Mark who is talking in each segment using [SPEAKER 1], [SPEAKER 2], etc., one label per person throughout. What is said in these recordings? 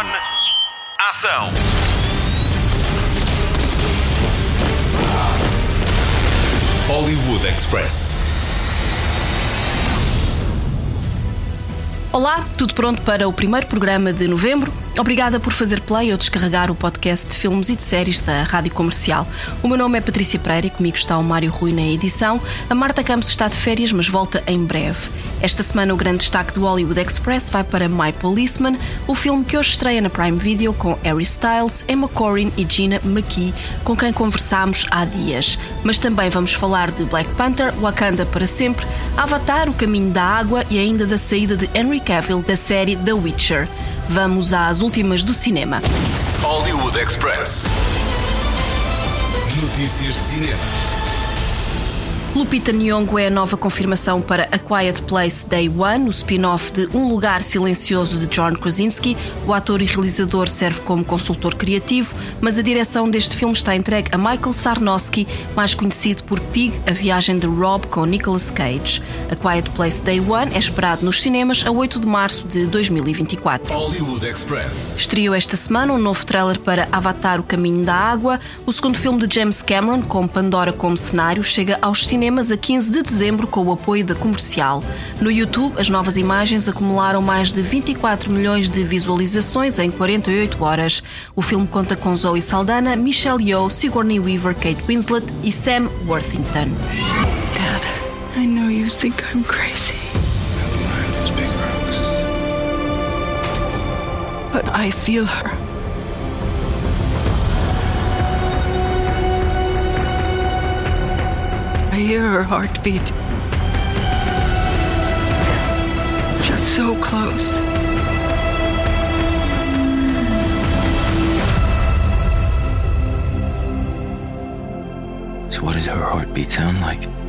[SPEAKER 1] On. Ação.
[SPEAKER 2] Hollywood Express.
[SPEAKER 3] Olá, tudo pronto para o primeiro programa de novembro? Obrigada por fazer play ou descarregar o podcast de filmes e de séries da Rádio Comercial. O meu nome é Patrícia Pereira e comigo está o Mário Rui na edição. A Marta Campos está de férias, mas volta em breve. Esta semana o grande destaque do Hollywood Express vai para My Policeman, o filme que hoje estreia na Prime Video com Harry Styles, Emma Corrin e Gina McKee, com quem conversámos há dias. Mas também vamos falar de Black Panther, Wakanda para sempre, Avatar, O Caminho da Água e ainda da saída de Henry Cavill da série The Witcher. Vamos às últimas do cinema.
[SPEAKER 2] Hollywood Express. Notícias de cinema.
[SPEAKER 3] Lupita Nyong'o é a nova confirmação para A Quiet Place Day One, o spin-off de Um Lugar Silencioso de John Krasinski. O ator e realizador serve como consultor criativo, mas a direção deste filme está entregue a Michael Sarnowski, mais conhecido por Pig, a viagem de Rob com Nicolas Cage. A Quiet Place Day One é esperado nos cinemas a 8 de março de 2024.
[SPEAKER 2] Hollywood Express.
[SPEAKER 3] Estreou esta semana um novo trailer para Avatar O Caminho da Água. O segundo filme de James Cameron, com Pandora como cenário, chega aos cinemas cinemas a 15 de dezembro com o apoio da comercial. No YouTube, as novas imagens acumularam mais de 24 milhões de visualizações em 48 horas. O filme conta com Zoe Saldana, Michelle Yeoh, Sigourney Weaver, Kate Winslet e Sam Worthington.
[SPEAKER 4] Dad, I know you think I'm crazy. But I feel her. Hear her heartbeat. Just so close.
[SPEAKER 5] So, what does her heartbeat sound like?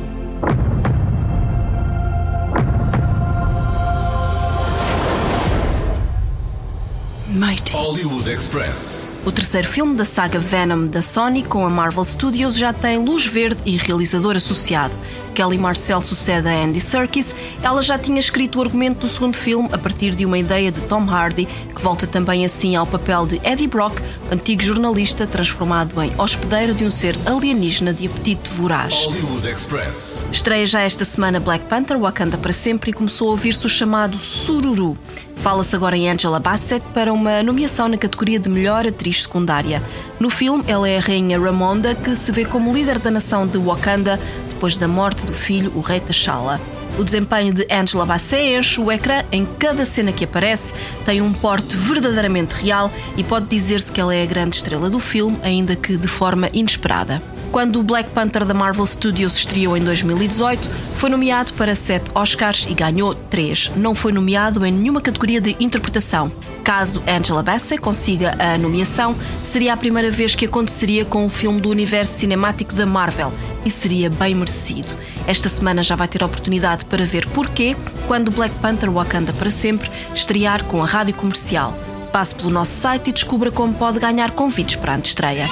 [SPEAKER 4] Mighty.
[SPEAKER 2] Hollywood Express.
[SPEAKER 3] O terceiro filme da saga Venom da Sony com a Marvel Studios já tem luz verde e realizador associado. Kelly Marcel sucede a Andy Serkis. Ela já tinha escrito o argumento do segundo filme a partir de uma ideia de Tom Hardy, que volta também assim ao papel de Eddie Brock, antigo jornalista transformado em hospedeiro de um ser alienígena de apetite voraz.
[SPEAKER 2] Hollywood Express.
[SPEAKER 3] Estreia já esta semana Black Panther, Wakanda para sempre e começou a ouvir-se o chamado Sururu. Fala-se agora em Angela Bassett para uma nomeação na categoria de melhor atriz secundária. No filme, ela é a rainha Ramonda, que se vê como líder da nação de Wakanda depois da morte do filho, o rei T'Challa. O desempenho de Angela Bassett enche o ecrã em cada cena que aparece, tem um porte verdadeiramente real e pode dizer-se que ela é a grande estrela do filme, ainda que de forma inesperada. Quando o Black Panther da Marvel Studios estreou em 2018, foi nomeado para sete Oscars e ganhou três. Não foi nomeado em nenhuma categoria de interpretação. Caso Angela Bassett consiga a nomeação, seria a primeira vez que aconteceria com um filme do universo cinemático da Marvel e seria bem merecido. Esta semana já vai ter a oportunidade para ver porquê quando Black Panther Wakanda para sempre estrear com a rádio comercial. Passe pelo nosso site e descubra como pode ganhar convites para a estreia.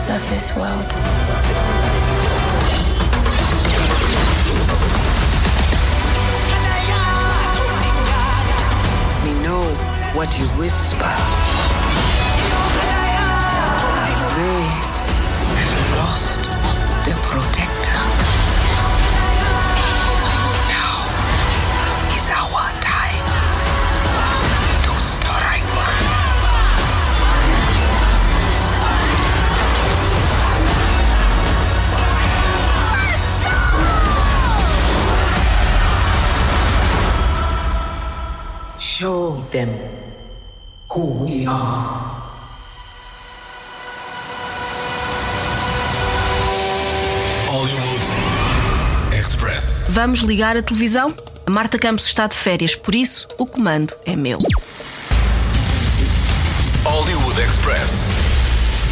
[SPEAKER 6] Surface world.
[SPEAKER 7] We know what you whisper. Show them who we are.
[SPEAKER 2] Hollywood Express.
[SPEAKER 3] Vamos ligar a televisão? A Marta Campos está de férias, por isso o comando é meu.
[SPEAKER 2] Hollywood Express.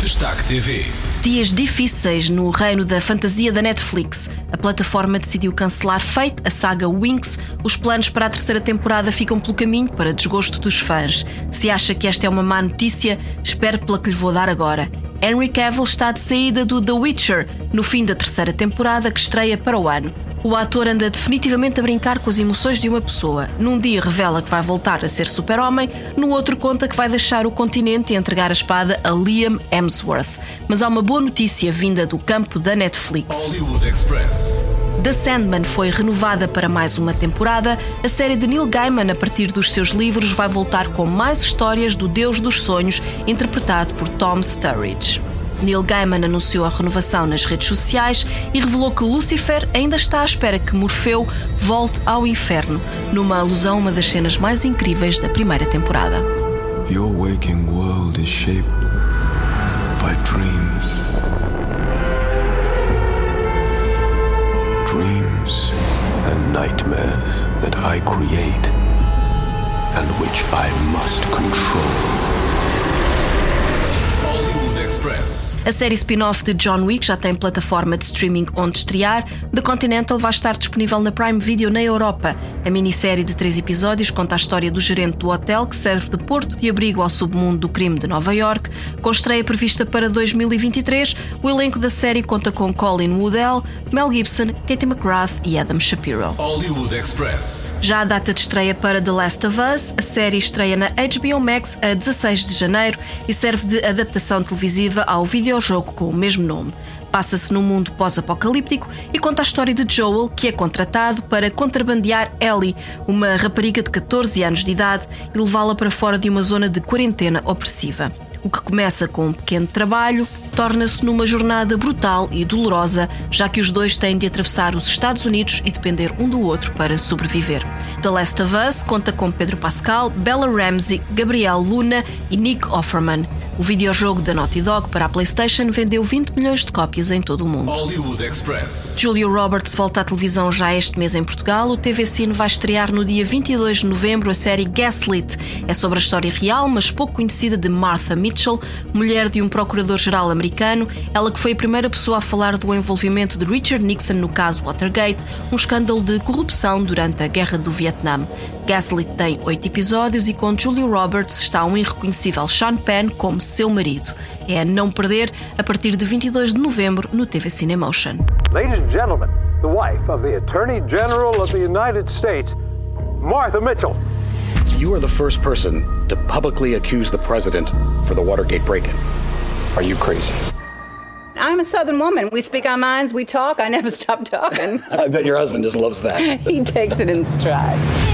[SPEAKER 2] Destaque TV.
[SPEAKER 3] Dias difíceis no reino da fantasia da Netflix. A plataforma decidiu cancelar Fate, a saga Winx. Os planos para a terceira temporada ficam pelo caminho, para desgosto dos fãs. Se acha que esta é uma má notícia, espere pela que lhe vou dar agora. Henry Cavill está de saída do The Witcher, no fim da terceira temporada que estreia para o ano. O ator anda definitivamente a brincar com as emoções de uma pessoa. Num dia revela que vai voltar a ser super-homem, no outro conta que vai deixar o continente e entregar a espada a Liam Hemsworth. Mas há uma boa notícia vinda do campo da Netflix.
[SPEAKER 2] Hollywood Express.
[SPEAKER 3] The Sandman foi renovada para mais uma temporada. A série de Neil Gaiman, a partir dos seus livros, vai voltar com mais histórias do Deus dos Sonhos, interpretado por Tom Sturridge. Neil Gaiman anunciou a renovação nas redes sociais e revelou que Lucifer ainda está à espera que Morfeu volte ao inferno, numa alusão a uma das cenas mais incríveis da primeira temporada.
[SPEAKER 5] Your waking world is shaped by dreams. Dreams and nightmares that I create and which I must control.
[SPEAKER 2] Express.
[SPEAKER 3] A série spin-off de John Wick já tem plataforma de streaming onde estrear. The Continental vai estar disponível na Prime Video na Europa. A minissérie de três episódios conta a história do gerente do hotel que serve de porto de abrigo ao submundo do crime de Nova York. Com estreia prevista para 2023, o elenco da série conta com Colin Woodell, Mel Gibson, Katie McGrath e Adam Shapiro.
[SPEAKER 2] Hollywood Express.
[SPEAKER 3] Já a data de estreia para The Last of Us, a série estreia na HBO Max a 16 de janeiro e serve de adaptação televisiva ao videojogo com o mesmo nome. Passa-se num mundo pós-apocalíptico e conta a história de Joel, que é contratado para contrabandear Ellie, uma rapariga de 14 anos de idade, e levá-la para fora de uma zona de quarentena opressiva. O que começa com um pequeno trabalho torna-se numa jornada brutal e dolorosa, já que os dois têm de atravessar os Estados Unidos e depender um do outro para sobreviver. The Last of Us conta com Pedro Pascal, Bella Ramsey, Gabriel Luna e Nick Offerman. O videojogo da Naughty Dog para a PlayStation vendeu 20 milhões de cópias em todo o mundo.
[SPEAKER 2] Hollywood Express.
[SPEAKER 3] Julia Roberts volta à televisão já este mês em Portugal. O TV Cine vai estrear no dia 22 de novembro a série Gaslit. É sobre a história real, mas pouco conhecida de Martha Mitchell, mulher de um procurador-geral americano, ela que foi a primeira pessoa a falar do envolvimento de Richard Nixon no caso Watergate, um escândalo de corrupção durante a Guerra do Vietnã. Gaslit tem oito episódios e com Julia Roberts está um irreconhecível Sean Penn como seu marido. É a não perder a partir de 22 de novembro no TV Cinemotion.
[SPEAKER 8] Ladies and gentlemen, the wife of the Attorney General of the United States, Martha Mitchell.
[SPEAKER 9] You are the first person to publicly accuse the president for the Watergate break in. Are you crazy?
[SPEAKER 10] I'm a Southern woman. We speak our minds, we talk. I never stop talking.
[SPEAKER 9] I bet your husband just loves that.
[SPEAKER 10] he takes it in stride.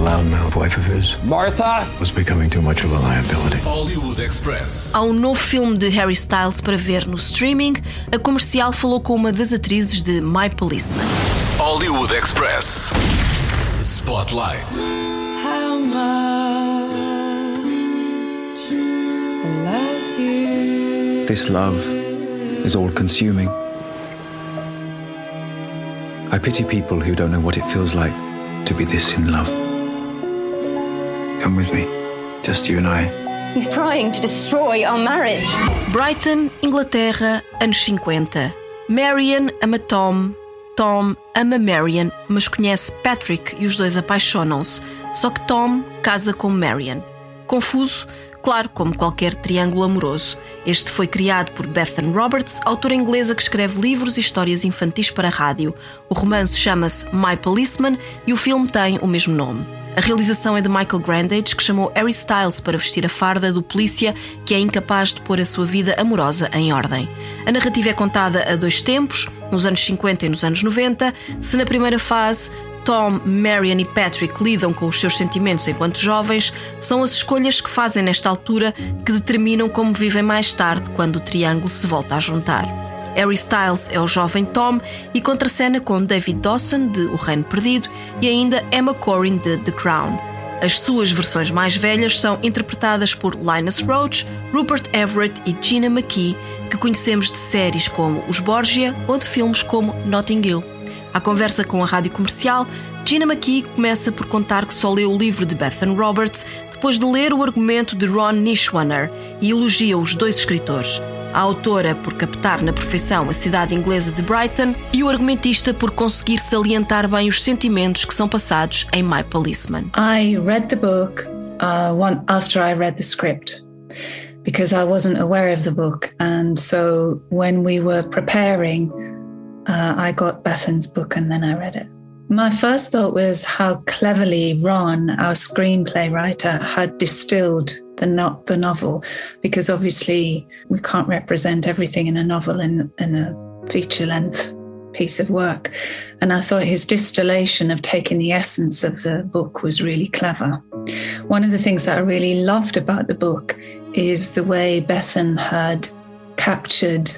[SPEAKER 5] Loudmouth wife of his
[SPEAKER 9] Martha?
[SPEAKER 5] was becoming too much of a liability.
[SPEAKER 2] Hollywood Express.
[SPEAKER 3] Há um novo filme de Harry Styles para ver no streaming. A comercial falou com uma das atrizes de My Policeman.
[SPEAKER 2] Hollywood Express. Spotlight.
[SPEAKER 4] How much I love you.
[SPEAKER 11] This love is all consuming. I pity people who don't know what it feels like to be this in love. Come with me, just you and I.
[SPEAKER 6] He's trying to destroy our marriage.
[SPEAKER 3] Brighton, Inglaterra, anos 50. Marion ama Tom, Tom ama Marion, mas conhece Patrick e os dois apaixonam-se. Só que Tom casa com Marion. Confuso? Claro, como qualquer triângulo amoroso. Este foi criado por Bethan Roberts, autora inglesa que escreve livros e histórias infantis para rádio. O romance chama-se My Policeman e o filme tem o mesmo nome. A realização é de Michael Grandage, que chamou Harry Styles para vestir a farda do polícia que é incapaz de pôr a sua vida amorosa em ordem. A narrativa é contada a dois tempos, nos anos 50 e nos anos 90. Se na primeira fase Tom, Marion e Patrick lidam com os seus sentimentos enquanto jovens, são as escolhas que fazem nesta altura que determinam como vivem mais tarde, quando o triângulo se volta a juntar. Harry Styles é o jovem Tom e contracena com David Dawson, de O Reino Perdido, e ainda Emma Corrin, de The Crown. As suas versões mais velhas são interpretadas por Linus Roach, Rupert Everett e Gina McKee, que conhecemos de séries como Os Borgia ou de filmes como Notting Hill. À conversa com a rádio comercial, Gina McKee começa por contar que só leu o livro de Bethan Roberts depois de ler o argumento de Ron Nishwaner e elogia os dois escritores. A autora por captar na perfeição a cidade inglesa de Brighton e o argumentista por conseguir salientar bem os sentimentos que são passados em My Policeman.
[SPEAKER 12] I read the book uh, one after I read the script because I wasn't aware of the book. And so when we were preparing, uh, I got Bethan's book and then I read it. My first thought was how cleverly Ron, our screenplay writer, had distilled the, no- the novel, because obviously we can't represent everything in a novel in, in a feature length piece of work. And I thought his distillation of taking the essence of the book was really clever. One of the things that I really loved about the book is the way Bethan had captured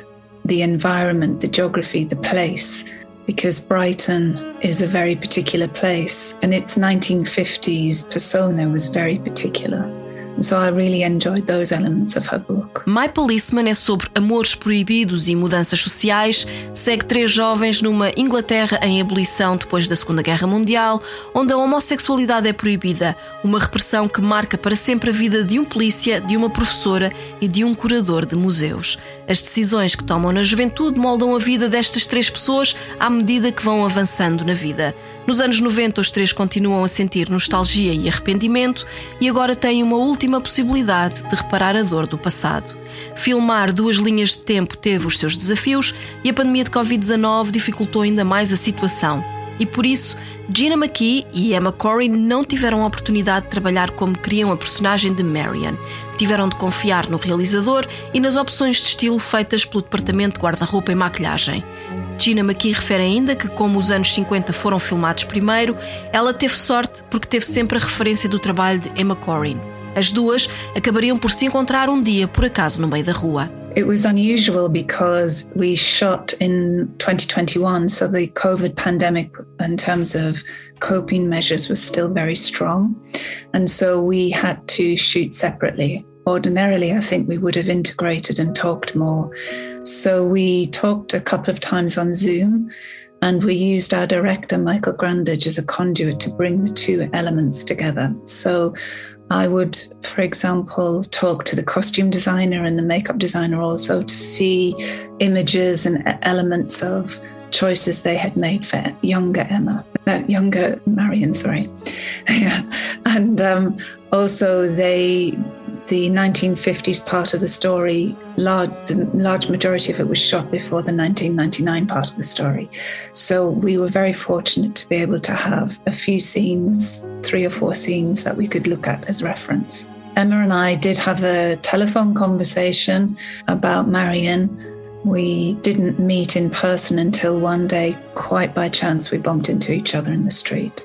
[SPEAKER 12] the environment, the geography, the place, because Brighton is a very particular place and its 1950s persona was very particular. So I really enjoyed those elements of her book.
[SPEAKER 3] My Policeman é sobre amores proibidos e mudanças sociais. Segue três jovens numa Inglaterra em ebulição depois da Segunda Guerra Mundial, onde a homossexualidade é proibida, uma repressão que marca para sempre a vida de um polícia, de uma professora e de um curador de museus. As decisões que tomam na juventude moldam a vida destas três pessoas à medida que vão avançando na vida. Nos anos 90, os três continuam a sentir nostalgia e arrependimento e agora têm uma última possibilidade de reparar a dor do passado. Filmar duas linhas de tempo teve os seus desafios e a pandemia de Covid-19 dificultou ainda mais a situação. E por isso, Gina McKee e Emma Corrin não tiveram a oportunidade de trabalhar como queriam a personagem de Marian. Tiveram de confiar no realizador e nas opções de estilo feitas pelo departamento de guarda-roupa e maquilhagem. Gina McKee refere ainda que, como os anos 50 foram filmados primeiro, ela teve sorte porque teve sempre a referência do trabalho de Emma Corrin. As duas acabariam por se encontrar um dia, por acaso, no meio da rua.
[SPEAKER 12] It was unusual because we shot in 2021, so the COVID pandemic, in terms of coping measures, was still very strong. And so we had to shoot separately. Ordinarily, I think we would have integrated and talked more. So we talked a couple of times on Zoom, and we used our director, Michael Grandage, as a conduit to bring the two elements together. So I would, for example, talk to the costume designer and the makeup designer also to see images and elements of choices they had made for younger Emma, uh, younger Marion, sorry. yeah. And um, also they the 1950s part of the story, large, the large majority of it was shot before the 1999 part of the story. So we were very fortunate to be able to have a few scenes, three or four scenes that we could look at as reference. Emma and I did have a telephone conversation about Marion. We didn't meet in person until one day, quite by chance, we bumped into each other in the street.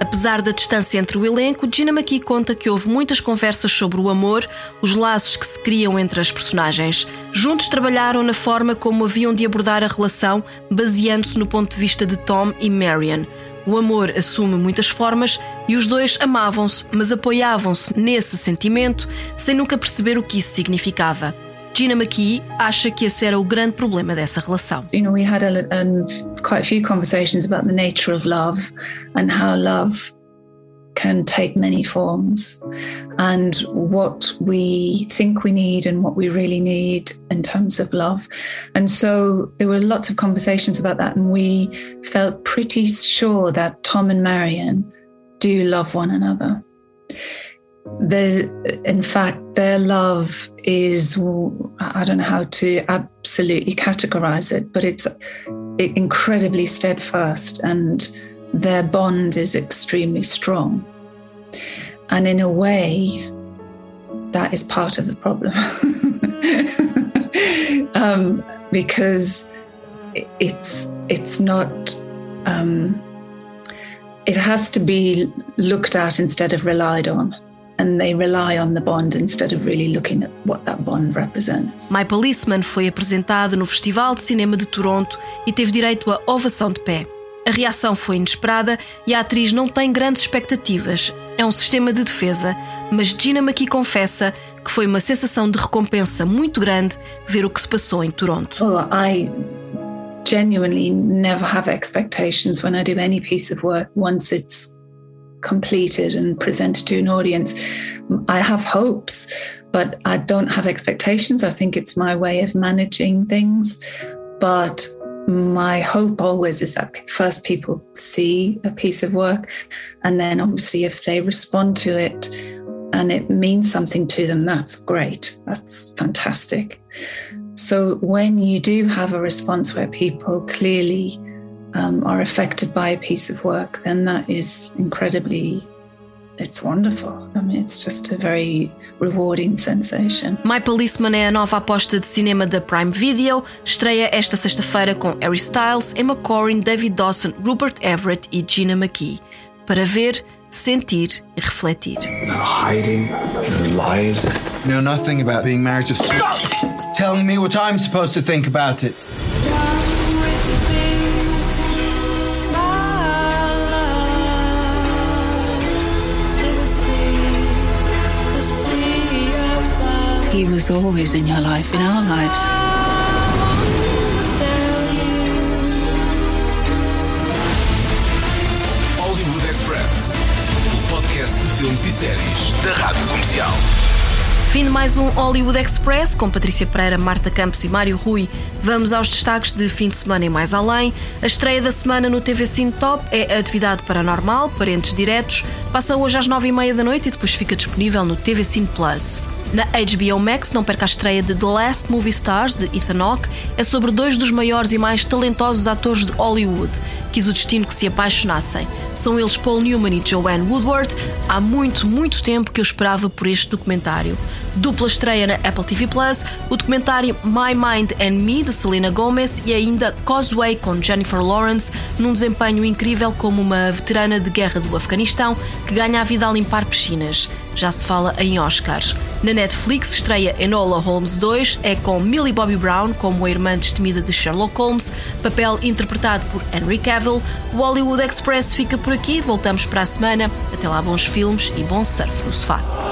[SPEAKER 3] Apesar da distância entre o elenco, Gina McKee conta que houve muitas conversas sobre o amor, os laços que se criam entre as personagens. Juntos trabalharam na forma como haviam de abordar a relação, baseando-se no ponto de vista de Tom e Marion. O amor assume muitas formas e os dois amavam-se, mas apoiavam-se nesse sentimento sem nunca perceber o que isso significava. Gina McKee acha que esse era o grande problema dessa relação.
[SPEAKER 12] You know, we had a, a, quite a few conversations about the nature of love and how love can take many forms and what we think we need and what we really need in terms of love. And so there were lots of conversations about that, and we felt pretty sure that Tom and Marion do love one another. The, in fact, their love is, I don't know how to absolutely categorize it, but it's incredibly steadfast and their bond is extremely strong. And in a way, that is part of the problem. um, because it's it's not um, it has to be looked at instead of relied on and they rely on the bond instead of really looking at what that bond represents.
[SPEAKER 3] My Policeman foi apresentado no Festival de Cinema de Toronto e teve direito a ovação de pé. A reação foi inesperada e a atriz não tem grandes expectativas. É um sistema de defesa, mas Gina McKee confessa que foi uma sensação de recompensa muito grande ver o que se passou em Toronto.
[SPEAKER 12] Well, I genuinely never have expectations when I do any piece of work once it's completed and presented to an audience. I have hopes, but I don't have expectations. I think it's my way of managing things. But my hope always is that first people see a piece of work, and then obviously if they respond to it and it means something to them, that's great. That's fantastic. So when you do have a response where people clearly um, are affected by a piece of work, then that is incredibly it's wonderful. I mean, it's just a very rewarding sensation.
[SPEAKER 3] My Policeman é a nova aposta de cinema da Prime Video. Estreia esta sexta-feira com Harry Styles, Emma Corrin, David Dawson, Rupert Everett e Gina McKee. Para ver, sentir e refletir.
[SPEAKER 5] No hiding, no lies.
[SPEAKER 13] Know nothing about being married to. Stop telling me what I'm supposed to think about it.
[SPEAKER 4] He was always in your life, in our lives.
[SPEAKER 2] Hollywood Express, o podcast de filmes e séries da Rádio Comercial.
[SPEAKER 3] Fim de mais um Hollywood Express com Patrícia Pereira, Marta Campos e Mário Rui. Vamos aos destaques de fim de semana e mais além. A estreia da semana no TV Cine Top é Atividade Paranormal, Parentes Diretos. Passa hoje às nove e meia da noite e depois fica disponível no TV Cine Plus. Na HBO Max, não perca a estreia de The Last Movie Stars, de Ethan Hawke. É sobre dois dos maiores e mais talentosos atores de Hollywood. Quis o destino que se apaixonassem. São eles Paul Newman e Joanne Woodward. Há muito, muito tempo que eu esperava por este documentário. Dupla estreia na Apple TV Plus, o documentário My Mind and Me, de Selena Gomez, e ainda Causeway, com Jennifer Lawrence, num desempenho incrível como uma veterana de guerra do Afeganistão que ganha a vida a limpar piscinas. Já se fala em Oscars. Na Netflix estreia Enola Holmes 2, é com Millie Bobby Brown como a irmã destemida de Sherlock Holmes, papel interpretado por Henry Cavill. O Hollywood Express fica por aqui, voltamos para a semana. Até lá, bons filmes e bom surf no sofá.